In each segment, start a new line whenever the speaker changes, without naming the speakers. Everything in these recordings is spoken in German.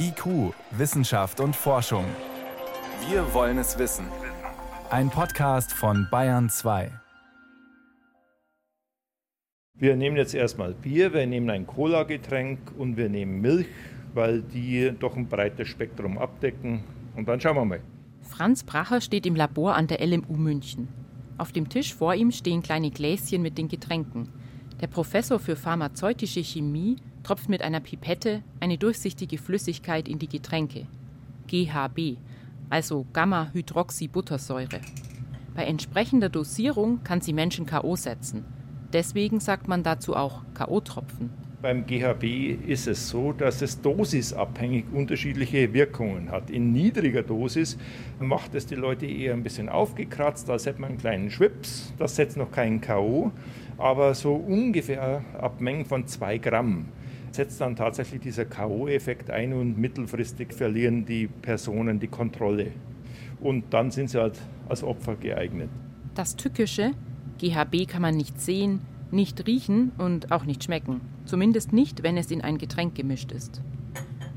IQ, Wissenschaft und Forschung. Wir wollen es wissen. Ein Podcast von Bayern 2.
Wir nehmen jetzt erstmal Bier, wir nehmen ein Cola-Getränk und wir nehmen Milch, weil die doch ein breites Spektrum abdecken. Und dann schauen wir mal.
Franz Bracher steht im Labor an der LMU München. Auf dem Tisch vor ihm stehen kleine Gläschen mit den Getränken. Der Professor für pharmazeutische Chemie tropft mit einer Pipette eine durchsichtige Flüssigkeit in die Getränke. GHB, also Gamma-Hydroxybuttersäure. Bei entsprechender Dosierung kann sie Menschen K.O. setzen. Deswegen sagt man dazu auch K.O.-Tropfen.
Beim GHB ist es so, dass es dosisabhängig unterschiedliche Wirkungen hat. In niedriger Dosis macht es die Leute eher ein bisschen aufgekratzt, als hätte man einen kleinen Schwips. Das setzt noch keinen K.O., aber so ungefähr ab Mengen von zwei Gramm setzt dann tatsächlich dieser K.O.-Effekt ein und mittelfristig verlieren die Personen die Kontrolle. Und dann sind sie halt als Opfer geeignet.
Das Tückische, GHB kann man nicht sehen, nicht riechen und auch nicht schmecken. Zumindest nicht, wenn es in ein Getränk gemischt ist.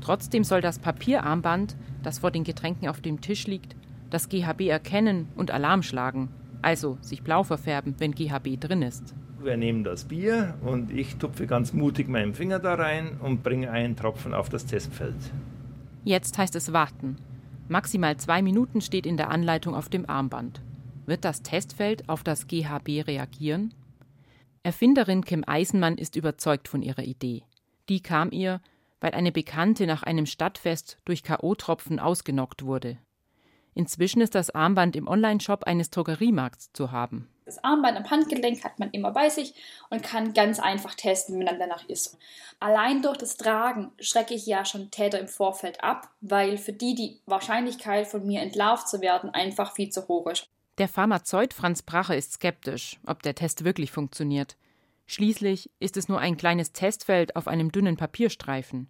Trotzdem soll das Papierarmband, das vor den Getränken auf dem Tisch liegt, das GHB erkennen und Alarm schlagen, also sich blau verfärben, wenn GHB drin ist.
Wir nehmen das Bier und ich tupfe ganz mutig meinen Finger da rein und bringe einen Tropfen auf das Testfeld.
Jetzt heißt es warten. Maximal zwei Minuten steht in der Anleitung auf dem Armband. Wird das Testfeld auf das GHB reagieren? Erfinderin Kim Eisenmann ist überzeugt von ihrer Idee. Die kam ihr, weil eine Bekannte nach einem Stadtfest durch K.O.-Tropfen ausgenockt wurde. Inzwischen ist das Armband im Onlineshop eines Drogeriemarkts zu haben.
Das Armband am Handgelenk hat man immer bei sich und kann ganz einfach testen, wenn man danach ist. Allein durch das Tragen schrecke ich ja schon Täter im Vorfeld ab, weil für die die Wahrscheinlichkeit von mir entlarvt zu werden einfach viel zu hoch ist.
Der Pharmazeut Franz Brache ist skeptisch, ob der Test wirklich funktioniert. Schließlich ist es nur ein kleines Testfeld auf einem dünnen Papierstreifen.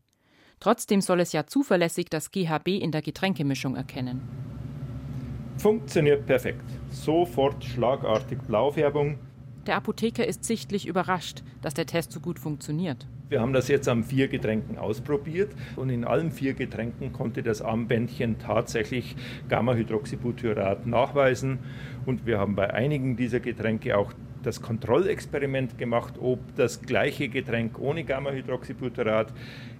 Trotzdem soll es ja zuverlässig das GHB in der Getränkemischung erkennen.
Funktioniert perfekt. Sofort schlagartig Blaufärbung.
Der Apotheker ist sichtlich überrascht, dass der Test so gut funktioniert.
Wir haben das jetzt an vier Getränken ausprobiert und in allen vier Getränken konnte das Armbändchen tatsächlich Gamma-Hydroxybutyrat nachweisen. Und wir haben bei einigen dieser Getränke auch das Kontrollexperiment gemacht, ob das gleiche Getränk ohne Gamma-Hydroxybutyrat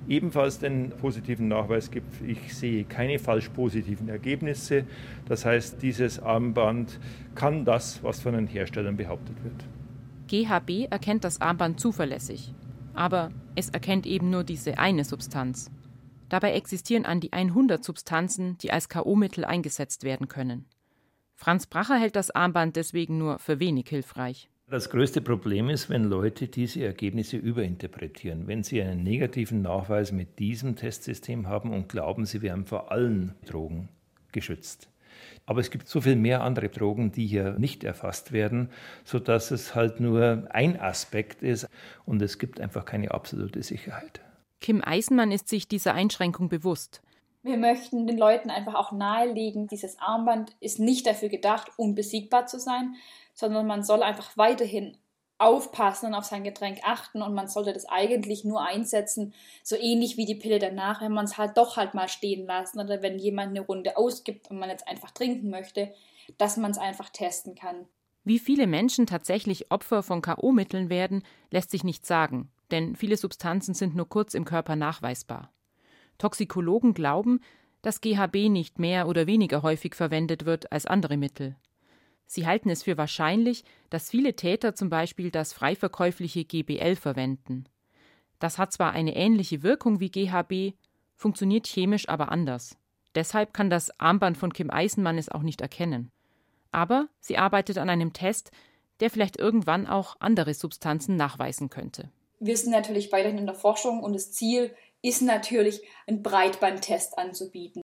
ebenfalls den positiven Nachweis gibt. Ich sehe keine falsch positiven Ergebnisse. Das heißt, dieses Armband kann das, was von den Herstellern behauptet wird.
GHB erkennt das Armband zuverlässig, aber es erkennt eben nur diese eine Substanz. Dabei existieren an die 100 Substanzen, die als KO-Mittel eingesetzt werden können. Franz Bracher hält das Armband deswegen nur für wenig hilfreich.
Das größte Problem ist, wenn Leute diese Ergebnisse überinterpretieren. Wenn sie einen negativen Nachweis mit diesem Testsystem haben und glauben, sie wären vor allen Drogen geschützt. Aber es gibt so viel mehr andere Drogen, die hier nicht erfasst werden, sodass es halt nur ein Aspekt ist und es gibt einfach keine absolute Sicherheit.
Kim Eisenmann ist sich dieser Einschränkung bewusst.
Wir möchten den Leuten einfach auch nahelegen, dieses Armband ist nicht dafür gedacht, unbesiegbar zu sein, sondern man soll einfach weiterhin aufpassen und auf sein Getränk achten und man sollte das eigentlich nur einsetzen, so ähnlich wie die Pille danach, wenn man es halt doch halt mal stehen lassen oder wenn jemand eine Runde ausgibt und man jetzt einfach trinken möchte, dass man es einfach testen kann.
Wie viele Menschen tatsächlich Opfer von KO-Mitteln werden, lässt sich nicht sagen, denn viele Substanzen sind nur kurz im Körper nachweisbar. Toxikologen glauben, dass GHB nicht mehr oder weniger häufig verwendet wird als andere Mittel. Sie halten es für wahrscheinlich, dass viele Täter zum Beispiel das freiverkäufliche GBL verwenden. Das hat zwar eine ähnliche Wirkung wie GHB, funktioniert chemisch aber anders. Deshalb kann das Armband von Kim Eisenmann es auch nicht erkennen. Aber sie arbeitet an einem Test, der vielleicht irgendwann auch andere Substanzen nachweisen könnte.
Wir sind natürlich weiterhin in der Forschung und das Ziel ist natürlich, einen Breitbandtest anzubieten.